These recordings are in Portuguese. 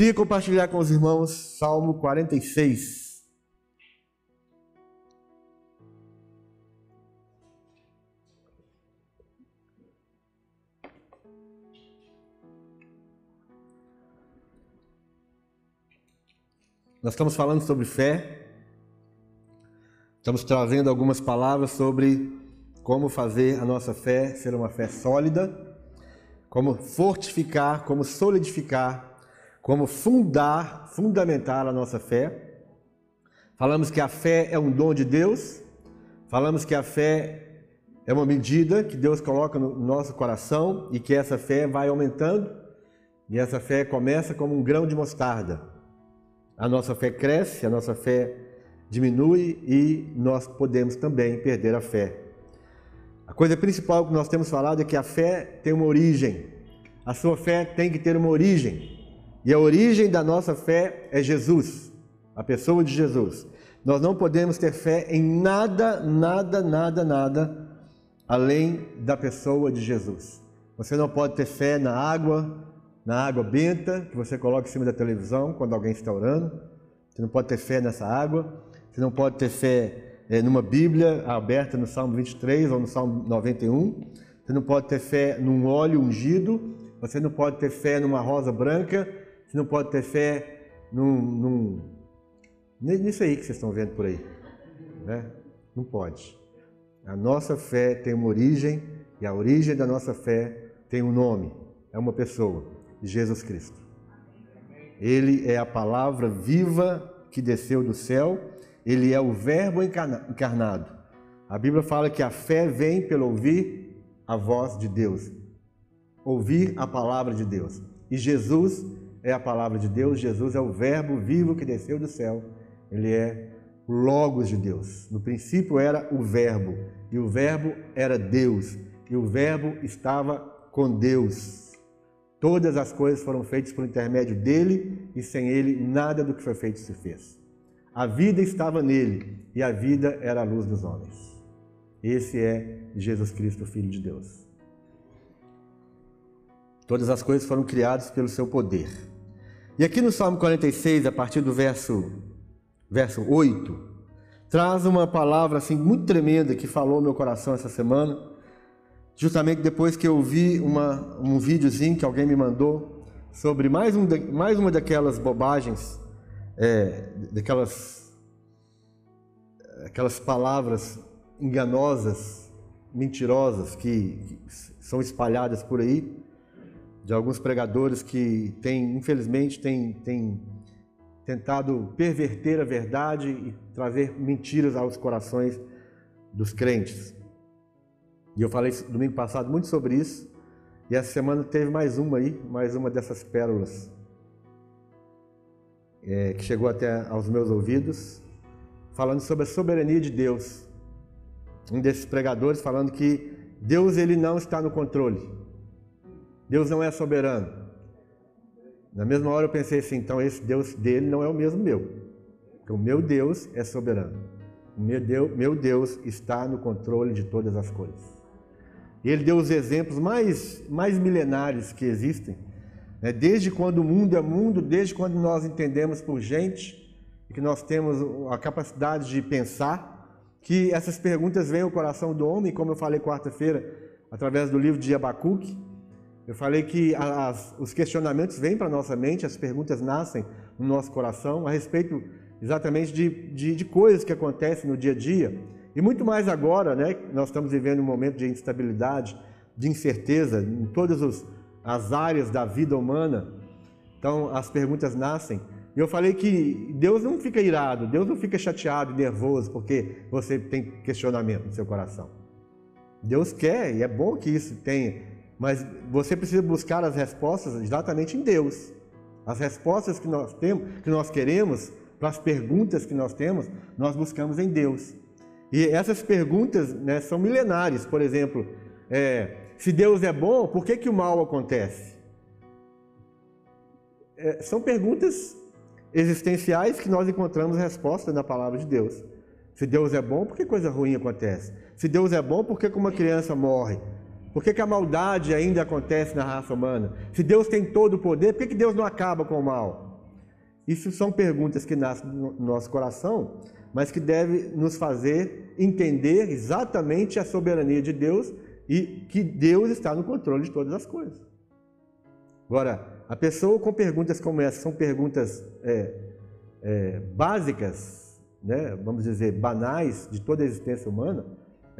Queria compartilhar com os irmãos Salmo 46. Nós estamos falando sobre fé, estamos trazendo algumas palavras sobre como fazer a nossa fé ser uma fé sólida, como fortificar, como solidificar, como fundar, fundamentar a nossa fé. Falamos que a fé é um dom de Deus, falamos que a fé é uma medida que Deus coloca no nosso coração e que essa fé vai aumentando, e essa fé começa como um grão de mostarda a nossa fé cresce, a nossa fé diminui e nós podemos também perder a fé. A coisa principal que nós temos falado é que a fé tem uma origem. A sua fé tem que ter uma origem. E a origem da nossa fé é Jesus, a pessoa de Jesus. Nós não podemos ter fé em nada, nada, nada, nada além da pessoa de Jesus. Você não pode ter fé na água, na água benta que você coloca em cima da televisão quando alguém está orando. Você não pode ter fé nessa água. Você não pode ter fé é, numa Bíblia aberta no Salmo 23 ou no Salmo 91. Você não pode ter fé num óleo ungido. Você não pode ter fé numa rosa branca. Você não pode ter fé num, num... nisso aí que vocês estão vendo por aí. Né? Não pode. A nossa fé tem uma origem e a origem da nossa fé tem um nome, é uma pessoa. Jesus Cristo. Ele é a palavra viva que desceu do céu, ele é o Verbo encarnado. A Bíblia fala que a fé vem pelo ouvir a voz de Deus, ouvir a palavra de Deus. E Jesus é a palavra de Deus, Jesus é o Verbo vivo que desceu do céu, ele é o Logos de Deus. No princípio era o Verbo, e o Verbo era Deus, e o Verbo estava com Deus. Todas as coisas foram feitas por intermédio dele e sem ele nada do que foi feito se fez. A vida estava nele e a vida era a luz dos homens. Esse é Jesus Cristo, Filho de Deus. Todas as coisas foram criadas pelo seu poder. E aqui no Salmo 46, a partir do verso, verso 8, traz uma palavra assim muito tremenda que falou meu coração essa semana justamente depois que eu vi uma, um videozinho que alguém me mandou sobre mais, um mais uma daquelas bobagens, é, daquelas aquelas palavras enganosas, mentirosas que, que são espalhadas por aí, de alguns pregadores que têm, infelizmente, têm, têm tentado perverter a verdade e trazer mentiras aos corações dos crentes. E eu falei domingo passado muito sobre isso. E essa semana teve mais uma aí, mais uma dessas pérolas é, que chegou até aos meus ouvidos, falando sobre a soberania de Deus. Um desses pregadores falando que Deus ele não está no controle. Deus não é soberano. Na mesma hora eu pensei assim, então esse Deus dele não é o mesmo meu. Porque o meu Deus é soberano. O meu Deus, meu Deus está no controle de todas as coisas. E ele deu os exemplos mais, mais milenares que existem, né? desde quando o mundo é mundo, desde quando nós entendemos por gente e que nós temos a capacidade de pensar, que essas perguntas vêm ao coração do homem, como eu falei quarta-feira, através do livro de Abacuque. Eu falei que as, os questionamentos vêm para a nossa mente, as perguntas nascem no nosso coração a respeito exatamente de, de, de coisas que acontecem no dia a dia e muito mais agora, né? Nós estamos vivendo um momento de instabilidade, de incerteza em todas as áreas da vida humana. Então as perguntas nascem. E eu falei que Deus não fica irado, Deus não fica chateado nervoso porque você tem questionamento no seu coração. Deus quer e é bom que isso tenha, mas você precisa buscar as respostas exatamente em Deus. As respostas que nós temos, que nós queremos, para as perguntas que nós temos, nós buscamos em Deus. E essas perguntas né, são milenares. Por exemplo, é, se Deus é bom, por que, que o mal acontece? É, são perguntas existenciais que nós encontramos resposta na palavra de Deus. Se Deus é bom, por que coisa ruim acontece? Se Deus é bom, por que uma criança morre? Por que, que a maldade ainda acontece na raça humana? Se Deus tem todo o poder, por que, que Deus não acaba com o mal? Isso são perguntas que nascem no nosso coração, mas que devem nos fazer entender exatamente a soberania de Deus e que Deus está no controle de todas as coisas. Agora, a pessoa com perguntas como essa, são perguntas é, é, básicas, né, vamos dizer, banais de toda a existência humana,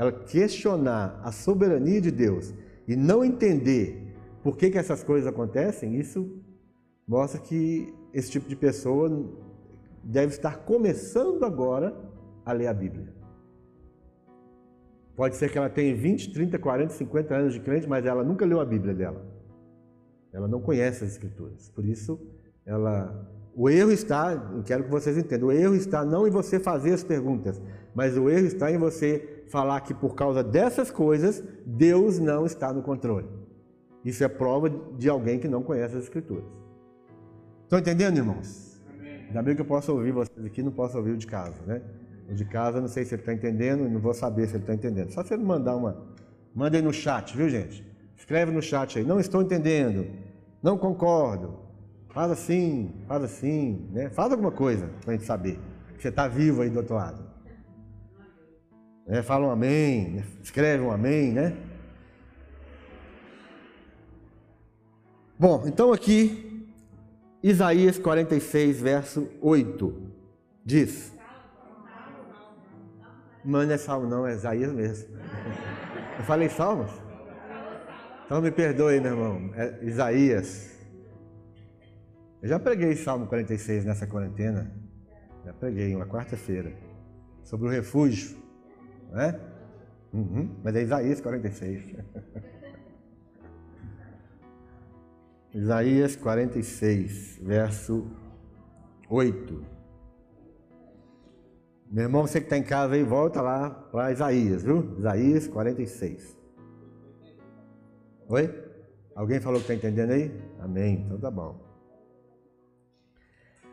ela questionar a soberania de Deus e não entender por que, que essas coisas acontecem, isso mostra que esse tipo de pessoa deve estar começando agora a ler a Bíblia. Pode ser que ela tenha 20, 30, 40, 50 anos de crente, mas ela nunca leu a Bíblia dela. Ela não conhece as Escrituras. Por isso, ela. O erro está, quero que vocês entendam, o erro está não em você fazer as perguntas, mas o erro está em você falar que por causa dessas coisas, Deus não está no controle. Isso é prova de alguém que não conhece as Escrituras. Estão entendendo, irmãos? Ainda bem que eu posso ouvir vocês aqui, não posso ouvir o de casa, né? O de casa, não sei se ele está entendendo, não vou saber se ele está entendendo. Só se ele mandar uma. Manda aí no chat, viu, gente? Escreve no chat aí. Não estou entendendo. Não concordo. Faz assim, faz assim, né? Faz alguma coisa para a gente saber que você está vivo aí do outro lado. É, fala um amém, né? escreve um amém, né? Bom, então aqui Isaías 46, verso 8, diz. Mas não é salmo, não, é Isaías mesmo. Eu falei salmos? Então me perdoe, meu irmão. É Isaías. Eu já preguei Salmo 46 nessa quarentena. Já preguei uma quarta-feira. Sobre o refúgio. Não é? Uhum, mas é Isaías 46. Isaías 46, verso 8. Meu irmão, você que está em casa aí, volta lá para Isaías, viu? Isaías 46. Oi? Alguém falou que está entendendo aí? Amém. Então tá bom.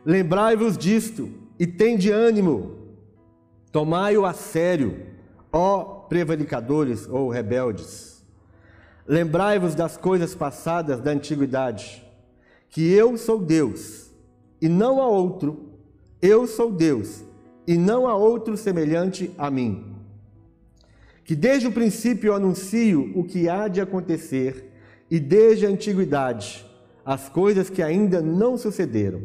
Lembrai-vos disto e tende ânimo. Tomai-o a sério, ó prevaricadores ou rebeldes Lembrai-vos das coisas passadas da antiguidade, que eu sou Deus, e não há outro, eu sou Deus, e não há outro semelhante a mim. Que desde o princípio eu anuncio o que há de acontecer, e desde a antiguidade as coisas que ainda não sucederam.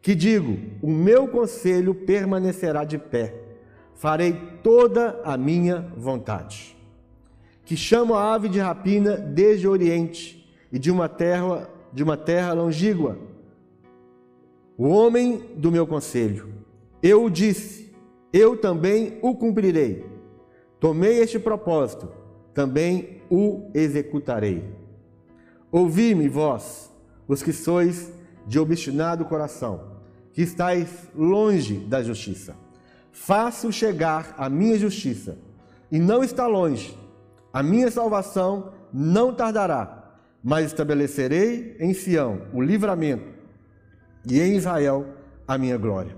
Que digo: o meu conselho permanecerá de pé, farei toda a minha vontade que chama a ave de rapina desde o Oriente e de uma terra, de uma terra longínqua. O homem do meu conselho, eu o disse, eu também o cumprirei. Tomei este propósito, também o executarei. Ouvi-me, vós, os que sois de obstinado coração, que estáis longe da justiça. Faço chegar a minha justiça, e não está longe a minha salvação não tardará, mas estabelecerei em Sião o livramento e em Israel a minha glória.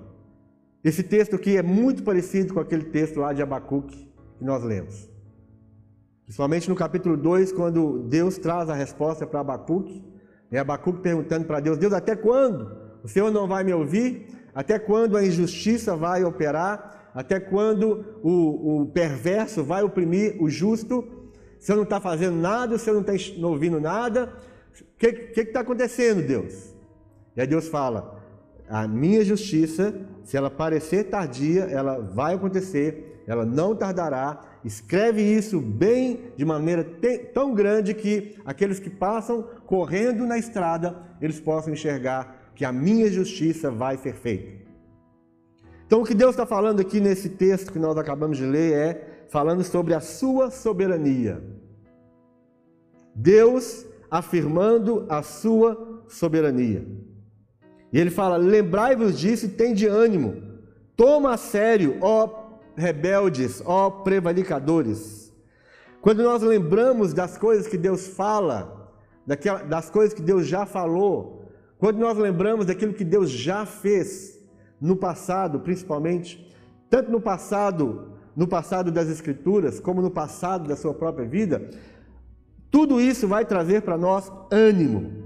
Esse texto aqui é muito parecido com aquele texto lá de Abacuque que nós lemos. Principalmente no capítulo 2, quando Deus traz a resposta para Abacuque, e Abacuque perguntando para Deus: Deus, até quando? O Senhor não vai me ouvir? Até quando a injustiça vai operar? Até quando o, o perverso vai oprimir o justo? Você não está fazendo nada, você não está ouvindo nada. O que está acontecendo, Deus? E aí Deus fala: a minha justiça, se ela parecer tardia, ela vai acontecer, ela não tardará. Escreve isso bem de maneira tão grande que aqueles que passam correndo na estrada, eles possam enxergar que a minha justiça vai ser feita. Então, o que Deus está falando aqui nesse texto que nós acabamos de ler é falando sobre a sua soberania. Deus afirmando a sua soberania. E ele fala: Lembrai-vos disso e tem de ânimo. Toma a sério, ó rebeldes, ó prevaricadores. Quando nós lembramos das coisas que Deus fala, das coisas que Deus já falou, quando nós lembramos daquilo que Deus já fez no passado, principalmente, tanto no passado no passado das Escrituras, como no passado da sua própria vida, tudo isso vai trazer para nós ânimo.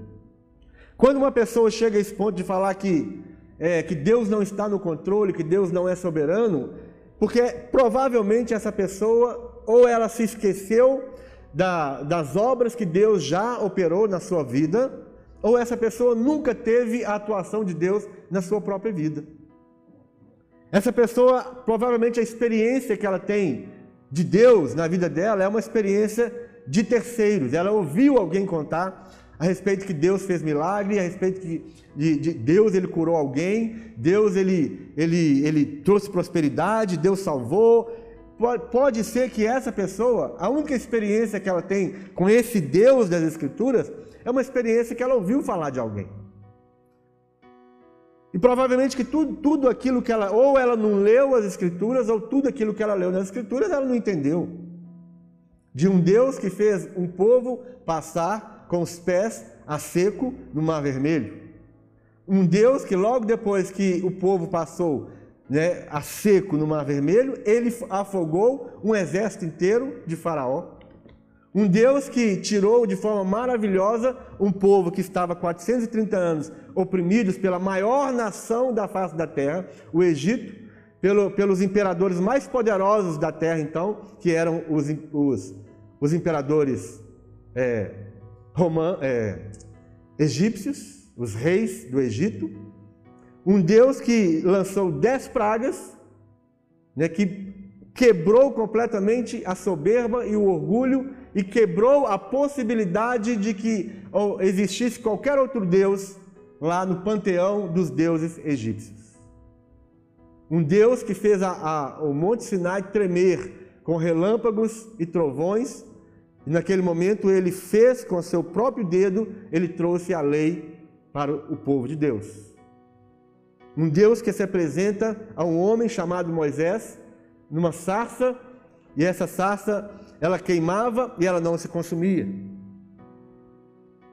Quando uma pessoa chega a esse ponto de falar que é, que Deus não está no controle, que Deus não é soberano, porque provavelmente essa pessoa ou ela se esqueceu da, das obras que Deus já operou na sua vida, ou essa pessoa nunca teve a atuação de Deus na sua própria vida. Essa pessoa, provavelmente a experiência que ela tem de Deus na vida dela é uma experiência de terceiros. Ela ouviu alguém contar a respeito que Deus fez milagre, a respeito que de, de Deus ele curou alguém, Deus ele, ele, ele trouxe prosperidade, Deus salvou. Pode, ser que essa pessoa, a única experiência que ela tem com esse Deus das Escrituras é uma experiência que ela ouviu falar de alguém. E provavelmente que tudo, tudo aquilo que ela, ou ela não leu as Escrituras, ou tudo aquilo que ela leu nas Escrituras, ela não entendeu. De um Deus que fez um povo passar com os pés a seco no Mar Vermelho. Um Deus que logo depois que o povo passou né, a seco no Mar Vermelho, ele afogou um exército inteiro de Faraó. Um Deus que tirou de forma maravilhosa um povo que estava 430 anos oprimidos pela maior nação da face da terra, o Egito, pelo, pelos imperadores mais poderosos da terra, então, que eram os, os, os imperadores é, é, egípcios, os reis do Egito. Um Deus que lançou dez pragas, né, que quebrou completamente a soberba e o orgulho e quebrou a possibilidade de que existisse qualquer outro Deus lá no panteão dos deuses egípcios. Um Deus que fez a, a, o Monte Sinai tremer com relâmpagos e trovões, e naquele momento ele fez com seu próprio dedo, ele trouxe a lei para o povo de Deus. Um Deus que se apresenta a um homem chamado Moisés numa sarça, e essa sarça ela queimava e ela não se consumia.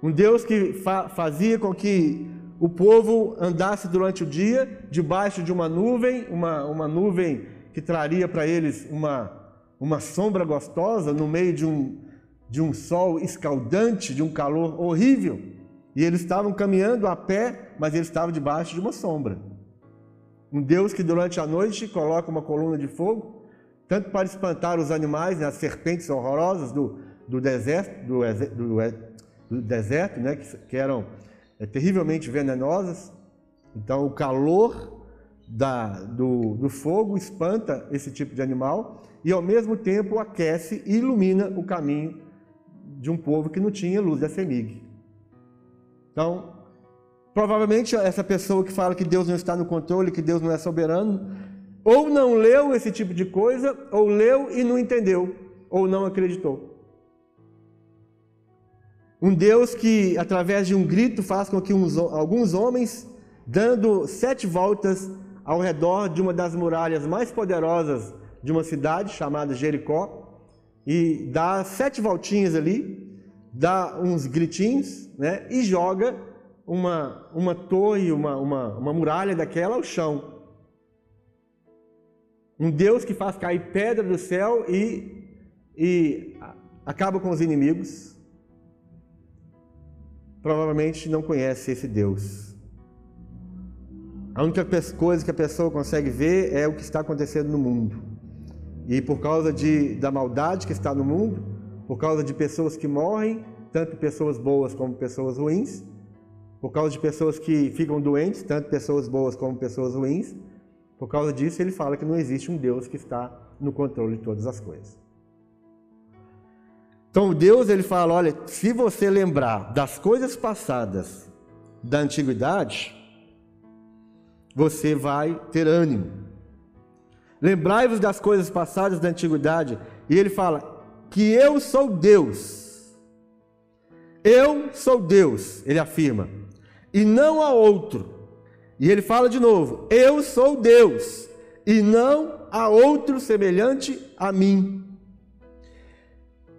Um Deus que fa fazia com que o povo andasse durante o dia debaixo de uma nuvem, uma, uma nuvem que traria para eles uma, uma sombra gostosa no meio de um, de um sol escaldante, de um calor horrível. E eles estavam caminhando a pé, mas eles estavam debaixo de uma sombra. Um Deus que durante a noite coloca uma coluna de fogo tanto para espantar os animais, né, as serpentes horrorosas do, do deserto, do, do, do deserto, né, que, que eram é, terrivelmente venenosas. Então, o calor da, do, do fogo espanta esse tipo de animal e, ao mesmo tempo, aquece e ilumina o caminho de um povo que não tinha luz da semig. Então, provavelmente essa pessoa que fala que Deus não está no controle, que Deus não é soberano, ou não leu esse tipo de coisa, ou leu e não entendeu, ou não acreditou. Um Deus que, através de um grito, faz com que uns, alguns homens, dando sete voltas ao redor de uma das muralhas mais poderosas de uma cidade chamada Jericó, e dá sete voltinhas ali, dá uns gritinhos, né, e joga uma, uma torre, uma, uma, uma muralha daquela ao chão. Um Deus que faz cair pedra do céu e, e acaba com os inimigos. Provavelmente não conhece esse Deus. A única coisa que a pessoa consegue ver é o que está acontecendo no mundo. E por causa de, da maldade que está no mundo, por causa de pessoas que morrem, tanto pessoas boas como pessoas ruins, por causa de pessoas que ficam doentes, tanto pessoas boas como pessoas ruins, por causa disso, ele fala que não existe um Deus que está no controle de todas as coisas. Então, Deus ele fala: olha, se você lembrar das coisas passadas da antiguidade, você vai ter ânimo. Lembrai-vos das coisas passadas da antiguidade. E ele fala: que eu sou Deus. Eu sou Deus, ele afirma, e não há outro. E ele fala de novo: Eu sou Deus, e não há outro semelhante a mim.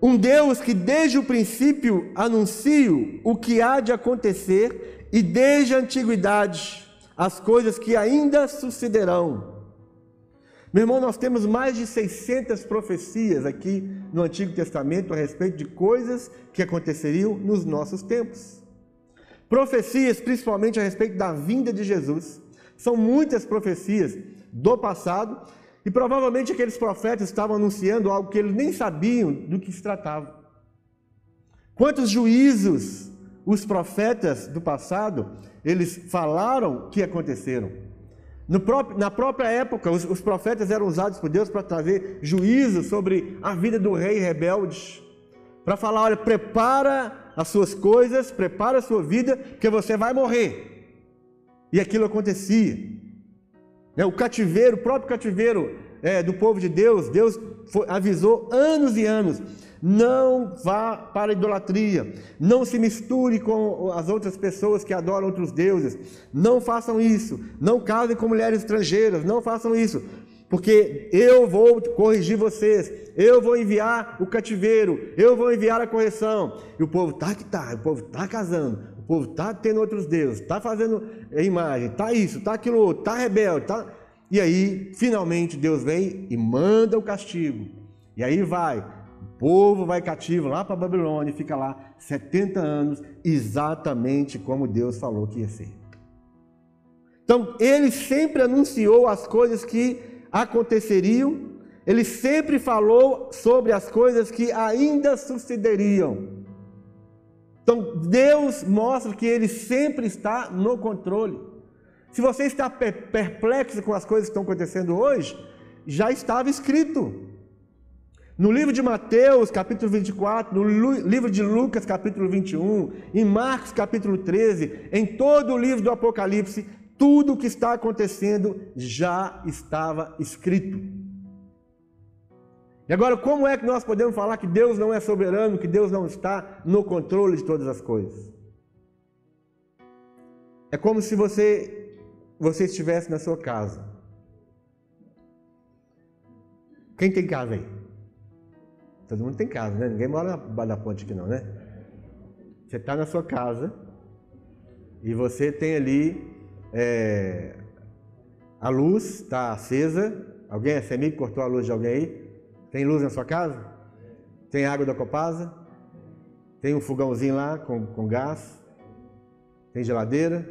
Um Deus que desde o princípio anuncio o que há de acontecer e desde a antiguidade as coisas que ainda sucederão. Meu irmão, nós temos mais de 600 profecias aqui no Antigo Testamento a respeito de coisas que aconteceriam nos nossos tempos. Profecias, principalmente a respeito da vinda de Jesus, São muitas profecias do passado e provavelmente aqueles profetas estavam anunciando algo que eles nem sabiam do que se tratava. Quantos juízos os profetas do passado eles falaram que aconteceram? Próprio, na própria época, os, os, profetas eram usados por Deus para trazer juízo sobre a vida do rei rebelde. Para falar: olha, prepara as suas coisas, prepara a sua vida, porque você vai morrer. E aquilo acontecia. Né, o cativeiro, o próprio cativeiro é, do povo de Deus, Deus foi, avisou anos e anos não vá para a idolatria. Não se misture com as outras pessoas que adoram outros deuses. Não façam isso. Não casem com mulheres estrangeiras. Não façam isso. Porque eu vou corrigir vocês. Eu vou enviar o cativeiro. Eu vou enviar a correção. E o povo tá que tá. O povo tá casando. O povo tá tendo outros deuses. Tá fazendo imagem. Tá isso. Tá aquilo. Tá rebelde. Tá... E aí, finalmente, Deus vem e manda o castigo. E aí vai povo vai cativo lá para Babilônia e fica lá 70 anos, exatamente como Deus falou que ia ser. Então, ele sempre anunciou as coisas que aconteceriam, ele sempre falou sobre as coisas que ainda sucederiam. Então, Deus mostra que ele sempre está no controle. Se você está perplexo com as coisas que estão acontecendo hoje, já estava escrito. No livro de Mateus, capítulo 24, no livro de Lucas, capítulo 21, em Marcos, capítulo 13, em todo o livro do Apocalipse, tudo o que está acontecendo já estava escrito. E agora, como é que nós podemos falar que Deus não é soberano, que Deus não está no controle de todas as coisas? É como se você, você estivesse na sua casa. Quem tem casa aí? Todo mundo tem casa, né? Ninguém mora na da ponte aqui não, né? Você está na sua casa e você tem ali é, a luz está acesa. Alguém é semi cortou a luz de alguém aí? Tem luz na sua casa? Tem água da Copasa? Tem um fogãozinho lá com, com gás? Tem geladeira?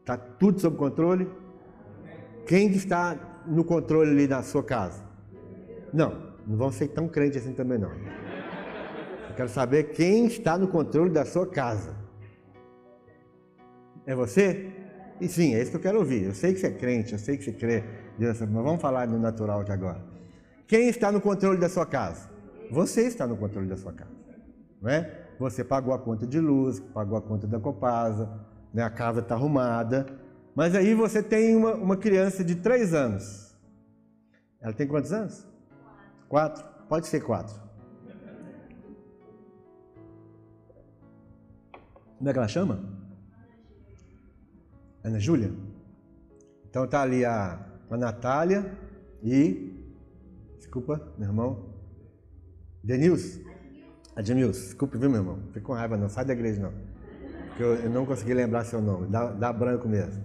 Está tudo sob controle? Quem está no controle ali da sua casa? Não, não vão ser tão crentes assim também não. Eu quero saber quem está no controle da sua casa. É você? E sim, é isso que eu quero ouvir. Eu sei que você é crente, eu sei que você crê. Deus, mas vamos falar no natural aqui agora. Quem está no controle da sua casa? Você está no controle da sua casa. Não é? Você pagou a conta de luz, pagou a conta da Copasa, né? a casa está arrumada. Mas aí você tem uma, uma criança de 3 anos. Ela tem quantos anos? Quatro? Pode ser quatro. Como é que ela chama? Ana Júlia? Então tá ali a, a Natália e. Desculpa, meu irmão. Denilson? Admilson, desculpe, viu, meu irmão? Fica com raiva, não. Sai da igreja, não. Porque eu, eu não consegui lembrar seu nome. Dá, dá branco mesmo.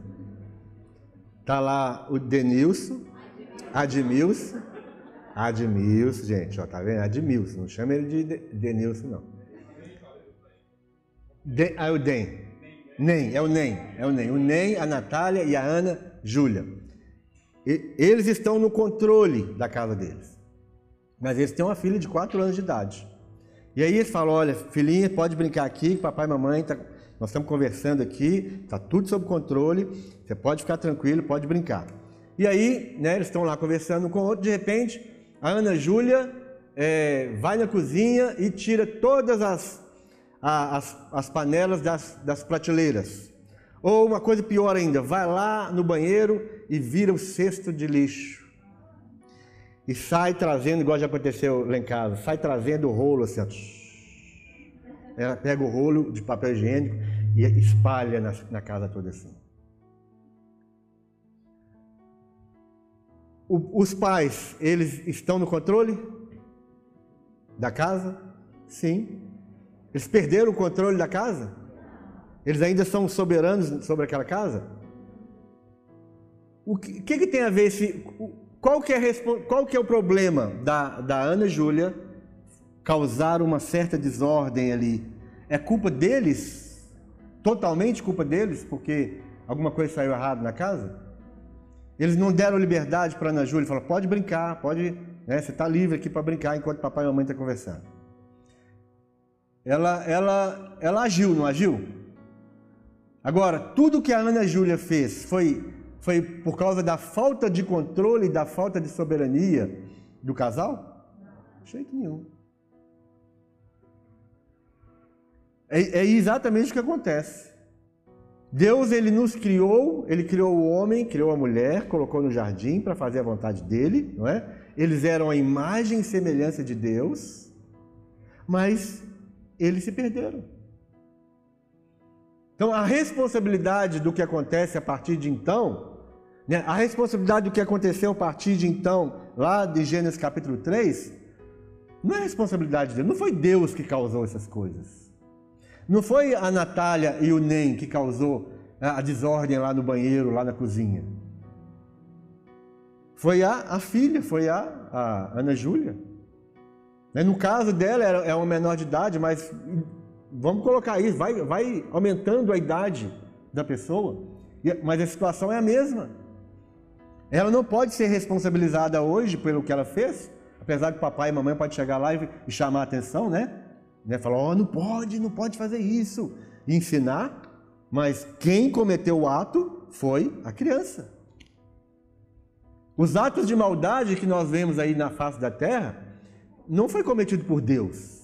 Tá lá o Denilson, Admilson Admilson, gente, ó, tá vendo? Admilson, não chama ele de Denilson, não. De, é o Den. Nem, é o Nem, é o Nem. O Nem, a Natália e a Ana Júlia. Eles estão no controle da casa deles. Mas eles têm uma filha de 4 anos de idade. E aí eles falam: olha, filhinha, pode brincar aqui, papai e mamãe, tá, nós estamos conversando aqui, está tudo sob controle, você pode ficar tranquilo, pode brincar. E aí, né, eles estão lá conversando com o outro, de repente, a Ana Júlia é, vai na cozinha e tira todas as, as, as panelas das, das prateleiras. Ou uma coisa pior ainda, vai lá no banheiro e vira o cesto de lixo. E sai trazendo, igual já aconteceu lá em casa, sai trazendo o rolo assim, ó. Ela pega o rolo de papel higiênico e espalha na, na casa toda assim. os pais, eles estão no controle da casa? Sim. Eles perderam o controle da casa? Eles ainda são soberanos sobre aquela casa? O que, que, que tem a ver esse. Qual que é, qual que é o problema da, da Ana Júlia causar uma certa desordem ali? É culpa deles? Totalmente culpa deles? Porque alguma coisa saiu errado na casa? Eles não deram liberdade para Ana Júlia, falaram, pode brincar, pode, né, você está livre aqui para brincar enquanto papai e mamãe estão tá conversando. Ela, ela, ela agiu, não agiu? Agora, tudo que a Ana Júlia fez foi, foi por causa da falta de controle, da falta de soberania do casal? De jeito nenhum. É, é exatamente o que acontece. Deus ele nos criou, ele criou o homem, criou a mulher, colocou no jardim para fazer a vontade dele, não é? Eles eram a imagem e semelhança de Deus, mas eles se perderam. Então a responsabilidade do que acontece a partir de então, né? a responsabilidade do que aconteceu a partir de então, lá de Gênesis capítulo 3, não é responsabilidade de Deus, não foi Deus que causou essas coisas. Não foi a Natália e o Nem que causou a desordem lá no banheiro, lá na cozinha. Foi a, a filha, foi a, a Ana Júlia. Né, no caso dela, é uma menor de idade, mas vamos colocar isso, vai, vai aumentando a idade da pessoa, mas a situação é a mesma. Ela não pode ser responsabilizada hoje pelo que ela fez, apesar que papai e mamãe podem chegar lá e chamar a atenção, né? né? Falar, oh, não pode, não pode fazer isso. E ensinar, mas quem cometeu o ato foi a criança. Os atos de maldade que nós vemos aí na face da terra não foi cometido por Deus.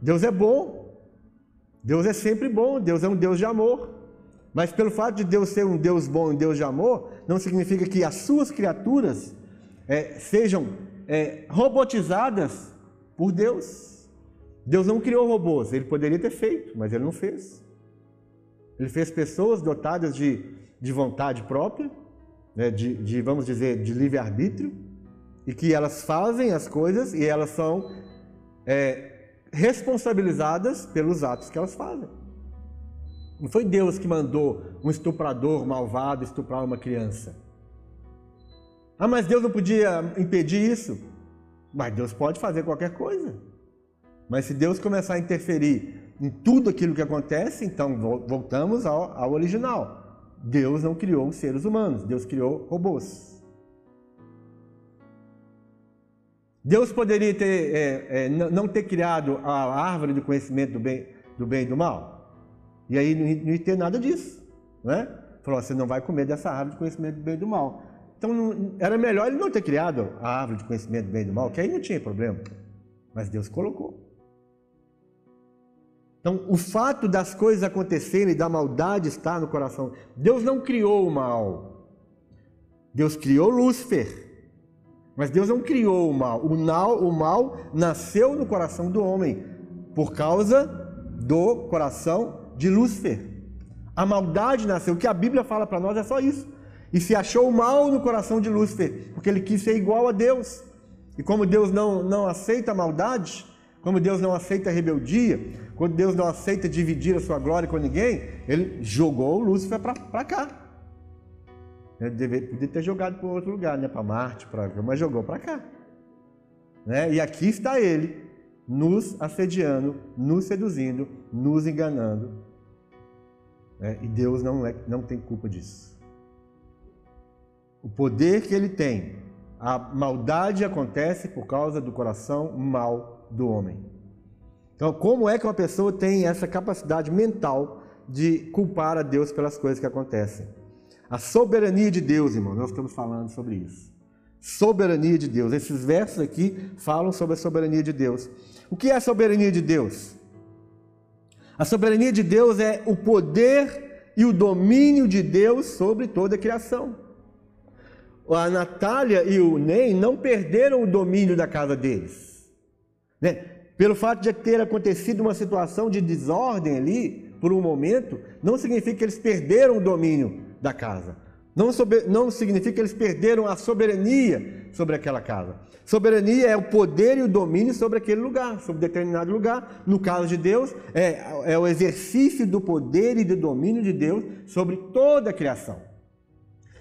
Deus é bom. Deus é sempre bom. Deus é um Deus de amor. Mas pelo fato de Deus ser um Deus bom e um Deus de amor, não significa que as suas criaturas é, sejam é, robotizadas por Deus. Deus não criou robôs, ele poderia ter feito, mas ele não fez. Ele fez pessoas dotadas de, de vontade própria, né, de, de, vamos dizer, de livre-arbítrio, e que elas fazem as coisas e elas são é, responsabilizadas pelos atos que elas fazem. Não foi Deus que mandou um estuprador malvado estuprar uma criança. Ah, mas Deus não podia impedir isso? Mas Deus pode fazer qualquer coisa. Mas se Deus começar a interferir em tudo aquilo que acontece, então voltamos ao, ao original. Deus não criou seres humanos, Deus criou robôs. Deus poderia ter, é, é, não ter criado a árvore do conhecimento do bem, do bem e do mal? E aí não, não ter nada disso, né? Falou, você não vai comer dessa árvore do conhecimento do bem e do mal. Então não, era melhor ele não ter criado a árvore de conhecimento do bem e do mal, que aí não tinha problema. Mas Deus colocou. Então, o fato das coisas acontecerem e da maldade estar no coração, Deus não criou o mal. Deus criou Lúcifer. Mas Deus não criou o mal. O mal, o mal nasceu no coração do homem por causa do coração de Lúcifer. A maldade nasceu. O que a Bíblia fala para nós é só isso. E se achou mal no coração de Lúcifer, porque ele quis ser igual a Deus. E como Deus não, não aceita a maldade, como Deus não aceita a rebeldia, quando Deus não aceita dividir a sua glória com ninguém, ele jogou Lúcifer para cá. Ele deve, podia ter jogado para outro lugar, né? para Marte, pra, mas jogou para cá. Né? E aqui está ele, nos assediando, nos seduzindo, nos enganando. Né? E Deus não, é, não tem culpa disso. O poder que ele tem, a maldade acontece por causa do coração mau do homem. Então, como é que uma pessoa tem essa capacidade mental de culpar a Deus pelas coisas que acontecem? A soberania de Deus, irmão, nós estamos falando sobre isso. Soberania de Deus. Esses versos aqui falam sobre a soberania de Deus. O que é a soberania de Deus? A soberania de Deus é o poder e o domínio de Deus sobre toda a criação. A Natália e o Ney não perderam o domínio da casa deles. Né? Pelo fato de ter acontecido uma situação de desordem ali, por um momento, não significa que eles perderam o domínio da casa. Não, sober, não significa que eles perderam a soberania sobre aquela casa. Soberania é o poder e o domínio sobre aquele lugar, sobre determinado lugar. No caso de Deus, é, é o exercício do poder e do domínio de Deus sobre toda a criação.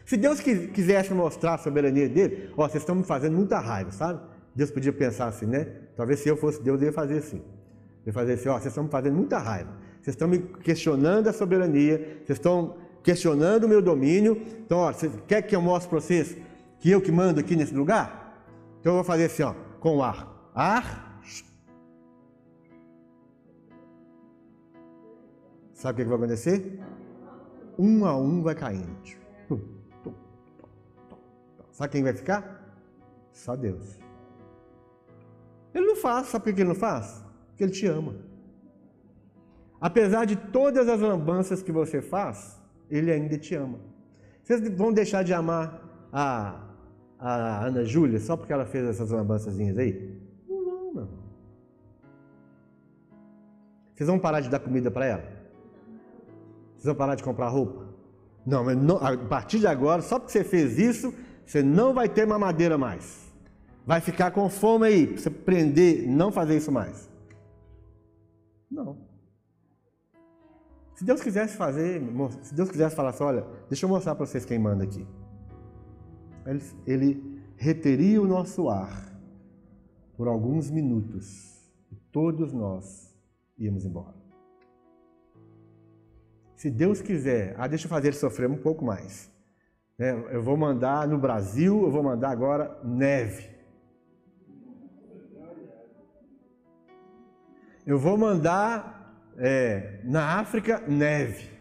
Se Deus quisesse mostrar a soberania dele, ó, vocês estão me fazendo muita raiva, sabe? Deus podia pensar assim, né? Talvez se eu fosse Deus, eu ia fazer assim. Eu ia fazer assim, ó, vocês estão me fazendo muita raiva. Vocês estão me questionando a soberania, vocês estão questionando o meu domínio. Então, ó, você quer que eu mostre para vocês que eu que mando aqui nesse lugar? Então eu vou fazer assim, ó, com o ar. Ar. Sabe o que vai acontecer? Um a um vai caindo. Sabe quem vai ficar? Só Deus. Ele não faz, sabe por que ele não faz? Porque ele te ama. Apesar de todas as lambanças que você faz, ele ainda te ama. Vocês vão deixar de amar a, a Ana Júlia só porque ela fez essas lambanças aí? Não, não, não. Vocês vão parar de dar comida para ela? Vocês vão parar de comprar roupa? Não, mas não, a partir de agora, só porque você fez isso, você não vai ter mamadeira mais. Vai ficar com fome aí, para você aprender não fazer isso mais. Não. Se Deus quisesse fazer, se Deus quisesse falar assim, olha, deixa eu mostrar para vocês quem manda aqui. Ele, ele reteria o nosso ar por alguns minutos e todos nós íamos embora. Se Deus quiser, ah, deixa eu fazer ele sofrer um pouco mais. É, eu vou mandar no Brasil, eu vou mandar agora neve. Eu vou mandar é, na África, neve.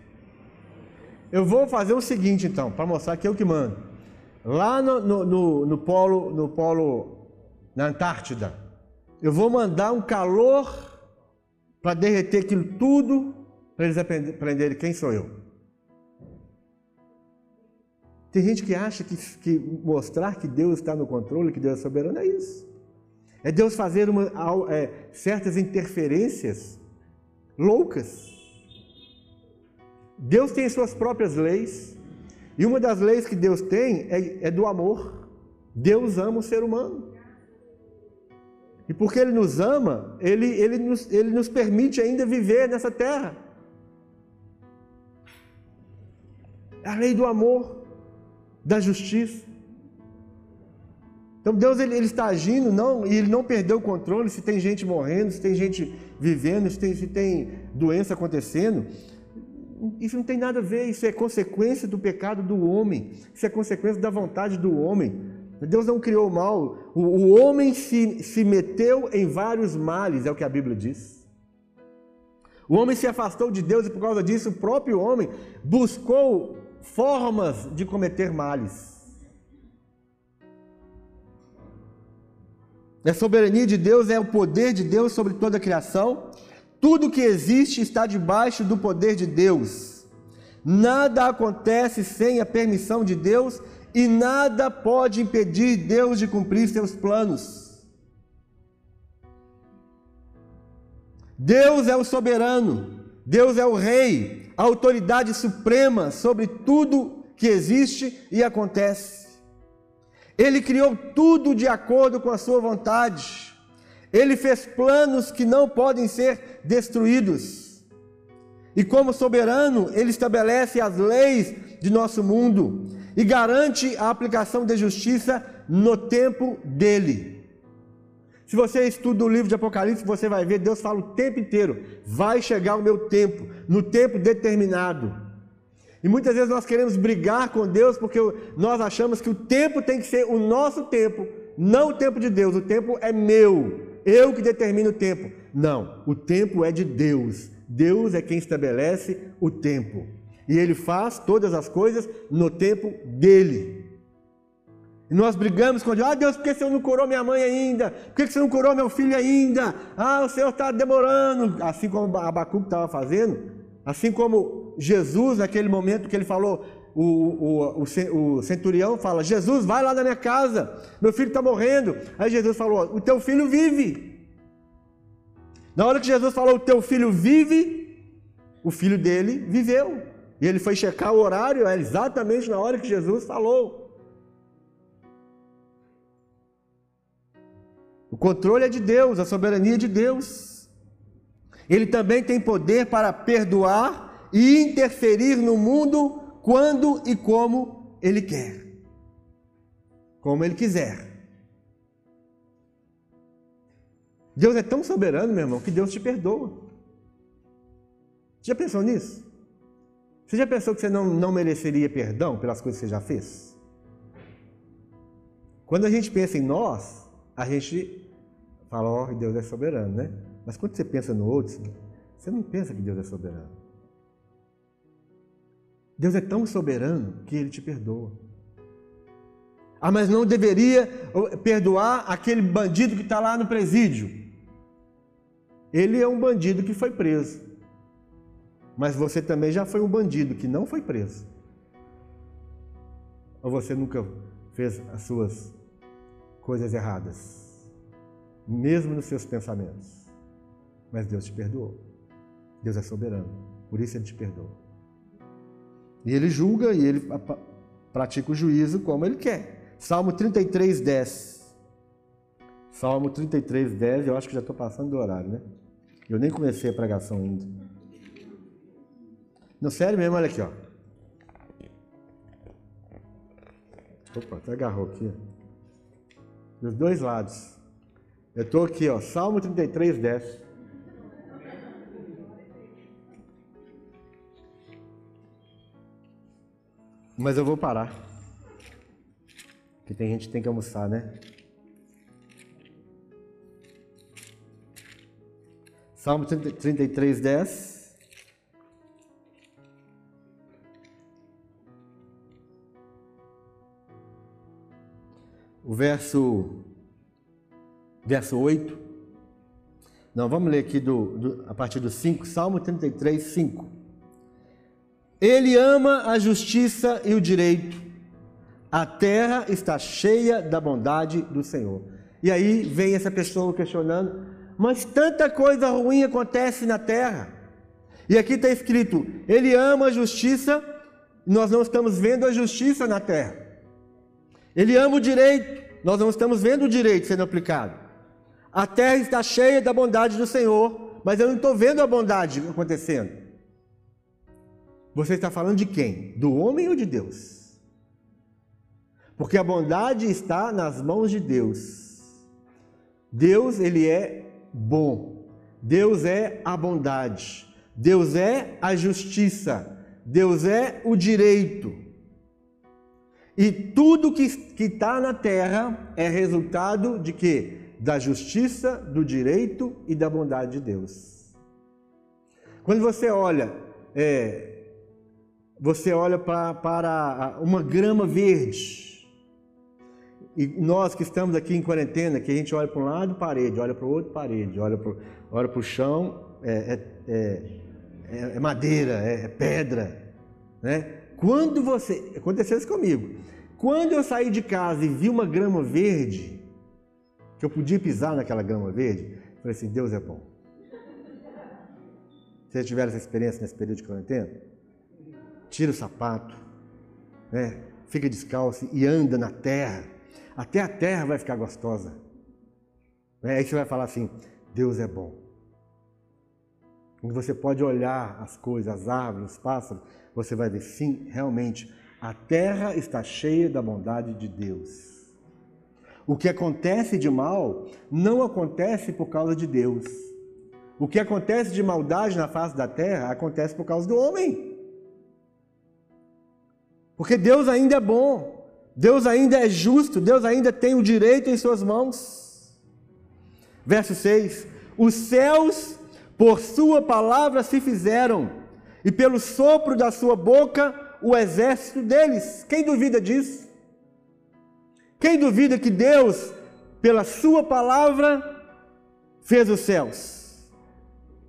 Eu vou fazer o seguinte então, para mostrar que eu que mando. Lá no, no, no, no, polo, no polo, na Antártida, eu vou mandar um calor para derreter aquilo tudo, para eles aprenderem quem sou eu. Tem gente que acha que, que, mostrar que Deus está no controle, que Deus é soberano, é isso. É Deus fazer uma, é, certas interferências loucas. Deus tem suas próprias leis, e uma das leis que Deus tem é, é do amor. Deus ama o ser humano. E porque Ele nos ama, Ele, ele, nos, ele nos permite ainda viver nessa terra. É a lei do amor, da justiça. Então Deus ele, ele, está agindo, não, e ele não perdeu o controle. Se tem gente morrendo, se tem gente vivendo, se tem, se tem doença acontecendo, isso não tem nada a ver. Isso é consequência do pecado do homem. Isso é consequência da vontade do homem. Deus não criou mal. O, o homem se, se meteu em vários males, é o que a Bíblia diz. O homem se afastou de Deus e por causa disso o próprio homem buscou formas de cometer males. A soberania de Deus é o poder de Deus sobre toda a criação. Tudo que existe está debaixo do poder de Deus. Nada acontece sem a permissão de Deus e nada pode impedir Deus de cumprir seus planos. Deus é o soberano, Deus é o rei, a autoridade suprema sobre tudo que existe e acontece. Ele criou tudo de acordo com a sua vontade. Ele fez planos que não podem ser destruídos. E como soberano, ele estabelece as leis de nosso mundo e garante a aplicação da justiça no tempo dele. Se você estuda o livro de Apocalipse, você vai ver Deus fala o tempo inteiro: vai chegar o meu tempo, no tempo determinado. E muitas vezes nós queremos brigar com Deus porque nós achamos que o tempo tem que ser o nosso tempo, não o tempo de Deus. O tempo é meu, eu que determino o tempo. Não, o tempo é de Deus. Deus é quem estabelece o tempo. E Ele faz todas as coisas no tempo dele. E nós brigamos com Deus, ah Deus, por que você não curou minha mãe ainda? Por que você não curou meu filho ainda? Ah, o Senhor está demorando. Assim como Abacuque estava fazendo, assim como Jesus, naquele momento que ele falou, o, o, o, o, centurião fala: Jesus, vai lá na minha casa, meu filho está morrendo. Aí Jesus falou: O teu filho vive. Na hora que Jesus falou: O teu filho vive, o filho dele viveu. E ele foi checar o horário, é exatamente na hora que Jesus falou. O controle é de Deus, a soberania é de Deus. Ele também tem poder para perdoar e interferir no mundo quando e como Ele quer. Como Ele quiser. Deus é tão soberano, meu irmão, que Deus te perdoa. Já pensou nisso? Você já pensou que você não, não mereceria perdão pelas coisas que você já fez? Quando a gente pensa em nós, a gente fala, ó, oh, Deus é soberano, né? Mas quando você pensa no outro, você não pensa que Deus é soberano. Deus é tão soberano que ele te perdoa. Ah, mas não deveria perdoar aquele bandido que está lá no presídio. Ele é um bandido que foi preso. Mas você também já foi um bandido que não foi preso. Ou você nunca fez as suas coisas erradas, mesmo nos seus pensamentos. Mas Deus te perdoou. Deus é soberano, por isso ele te perdoa. E ele julga e ele pratica o juízo como ele quer. Salmo 33, 10. Salmo 33, 10, eu acho que já estou passando do horário, né? Eu nem comecei a pregação ainda. No sério mesmo, olha aqui, ó. Opa, até agarrou aqui. Dos dois lados. Eu estou aqui, ó, Salmo 33, 10. Mas eu vou parar. Que tem gente que tem que almoçar, né? Salmo 33, 10. O verso, verso 8. Não, vamos ler aqui do, do, a partir do 5. Salmo 33, 5. Ele ama a justiça e o direito a terra está cheia da bondade do Senhor. E aí vem essa pessoa questionando, mas tanta coisa ruim acontece na terra. E aqui está escrito: Ele ama a justiça, nós não estamos vendo a justiça na terra. Ele ama o direito, nós não estamos vendo o direito sendo aplicado. A terra está cheia da bondade do Senhor, mas eu não estou vendo a bondade acontecendo. Você está falando de quem? Do homem ou de Deus? Porque a bondade está nas mãos de Deus. Deus, ele é bom. Deus é a bondade. Deus é a justiça. Deus é o direito. E tudo que está na terra é resultado de quê? Da justiça, do direito e da bondade de Deus. Quando você olha, é, você olha pra, para uma grama verde, e nós que estamos aqui em quarentena, que a gente olha para um lado, parede, olha para o outro, parede, olha para, olha o chão, é, é, é, é madeira, é, pedra. Né? Quando você. Aconteceu isso comigo. Quando eu saí de casa e vi uma grama verde, que eu podia pisar naquela grama verde, falei assim: Deus é bom. Vocês tiveram essa experiência nesse período de quarentena? Tira o sapato, né? fica descalço e anda na terra até a terra vai ficar gostosa. É, aí você vai falar assim: Deus é bom. Quando você pode olhar as coisas, as árvores, os pássaros, você vai ver, sim, realmente, a terra está cheia da bondade de Deus. O que acontece de mal não acontece por causa de Deus. O que acontece de maldade na face da terra acontece por causa do homem. Porque Deus ainda é bom. Deus ainda é justo, Deus ainda tem o direito em suas mãos. Verso 6: Os céus, por sua palavra, se fizeram, e pelo sopro da sua boca, o exército deles. Quem duvida disso? Quem duvida que Deus, pela sua palavra, fez os céus?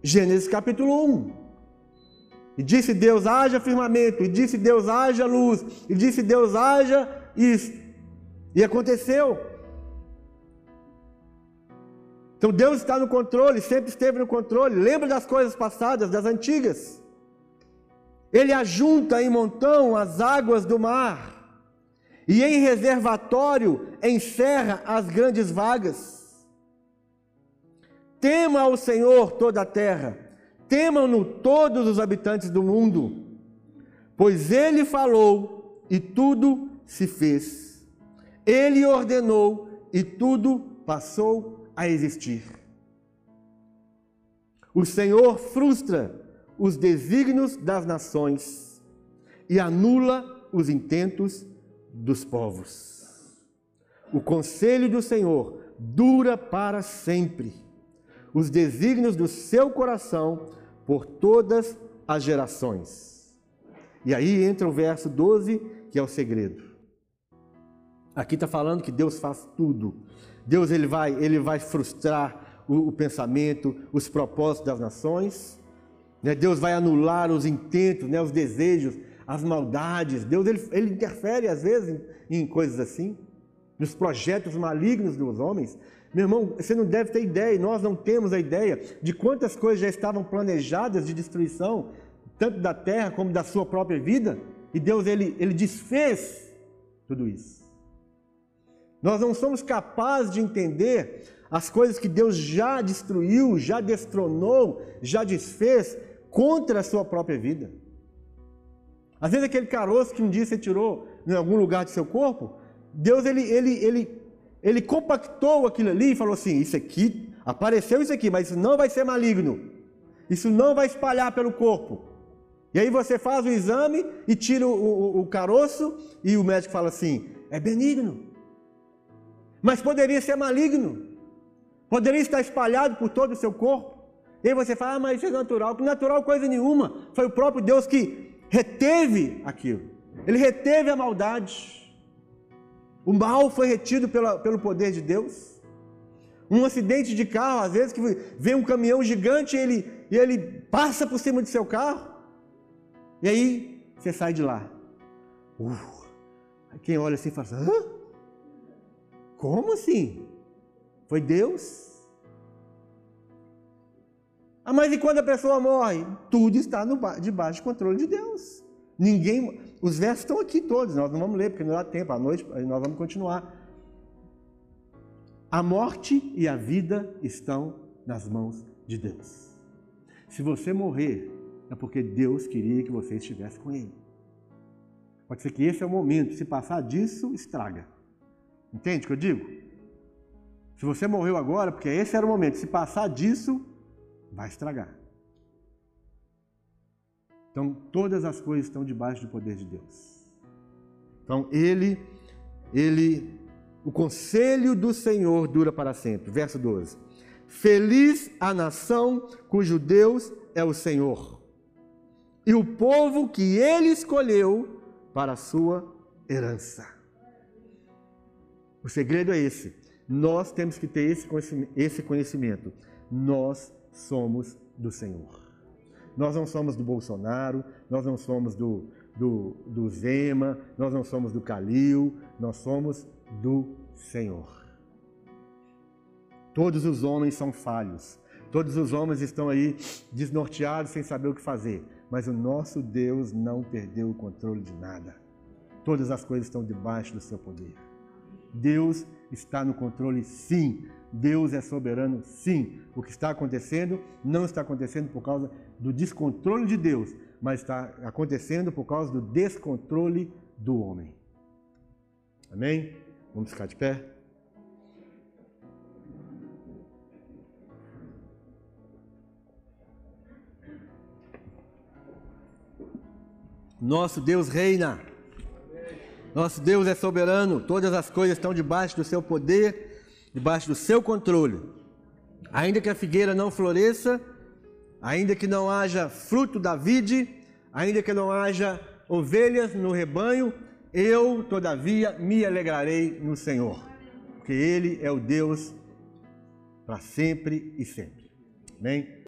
Gênesis capítulo 1. E disse Deus: haja firmamento, e disse Deus: haja luz, e disse Deus: haja isso. E aconteceu. Então Deus está no controle, sempre esteve no controle. Lembra das coisas passadas, das antigas. Ele ajunta em montão as águas do mar, e em reservatório encerra as grandes vagas. Tema ao Senhor toda a terra, temam-no todos os habitantes do mundo, pois ele falou e tudo se fez. Ele ordenou e tudo passou a existir. O Senhor frustra os desígnios das nações e anula os intentos dos povos. O conselho do Senhor dura para sempre, os desígnios do seu coração por todas as gerações. E aí entra o verso 12, que é o segredo. Aqui está falando que Deus faz tudo. Deus ele vai, ele vai frustrar o, o pensamento, os propósitos das nações. Né? Deus vai anular os intentos, né? os desejos, as maldades. Deus ele, ele interfere às vezes em, em coisas assim, nos projetos malignos dos homens. Meu irmão, você não deve ter ideia, nós não temos a ideia de quantas coisas já estavam planejadas de destruição, tanto da terra como da sua própria vida, e Deus ele, ele desfez tudo isso. Nós não somos capazes de entender as coisas que Deus já destruiu, já destronou, já desfez contra a sua própria vida. Às vezes aquele caroço que um dia você tirou em algum lugar do seu corpo, Deus ele, ele, ele, ele compactou aquilo ali e falou assim: Isso aqui, apareceu isso aqui, mas isso não vai ser maligno. Isso não vai espalhar pelo corpo. E aí você faz o exame e tira o, o, o caroço e o médico fala assim: É benigno. Mas poderia ser maligno. Poderia estar espalhado por todo o seu corpo. E aí você fala, ah, mas isso é natural. Natural coisa nenhuma. Foi o próprio Deus que reteve aquilo. Ele reteve a maldade. O mal foi retido pela, pelo poder de Deus. Um acidente de carro, às vezes, que vem um caminhão gigante e ele, e ele passa por cima do seu carro. E aí você sai de lá. Uh, quem olha assim fala assim, Hã? como assim? Foi Deus? Ah, mas e quando a pessoa morre? Tudo está no, debaixo do controle de Deus. Ninguém. Os versos estão aqui todos, nós não vamos ler porque não dá tempo, à noite nós vamos continuar. A morte e a vida estão nas mãos de Deus. Se você morrer, é porque Deus queria que você estivesse com Ele. Pode ser que esse é o momento, se passar disso, estraga. Entende o que eu digo? Se você morreu agora, porque esse era o momento, se passar disso, vai estragar. Então, todas as coisas estão debaixo do poder de Deus. Então, ele, ele, o conselho do Senhor dura para sempre. Verso 12. Feliz a nação cujo Deus é o Senhor, e o povo que ele escolheu para a sua herança. O segredo é esse. Nós temos que ter esse conhecimento. Nós somos do Senhor. Nós não somos do Bolsonaro, nós não somos do, do, do Zema, nós não somos do Calil, nós somos do Senhor. Todos os homens são falhos, todos os homens estão aí desnorteados, sem saber o que fazer, mas o nosso Deus não perdeu o controle de nada. Todas as coisas estão debaixo do seu poder. Deus está no controle, sim. Deus é soberano, sim. O que está acontecendo não está acontecendo por causa do descontrole de Deus, mas está acontecendo por causa do descontrole do homem. Amém? Vamos ficar de pé? Nosso Deus reina. Nosso Deus é soberano. Todas as coisas estão debaixo do seu poder debaixo do seu controle. Ainda que a figueira não floresça, ainda que não haja fruto da vide, ainda que não haja ovelhas no rebanho, eu, todavia, me alegrarei no Senhor, porque Ele é o Deus para sempre e sempre. Amém?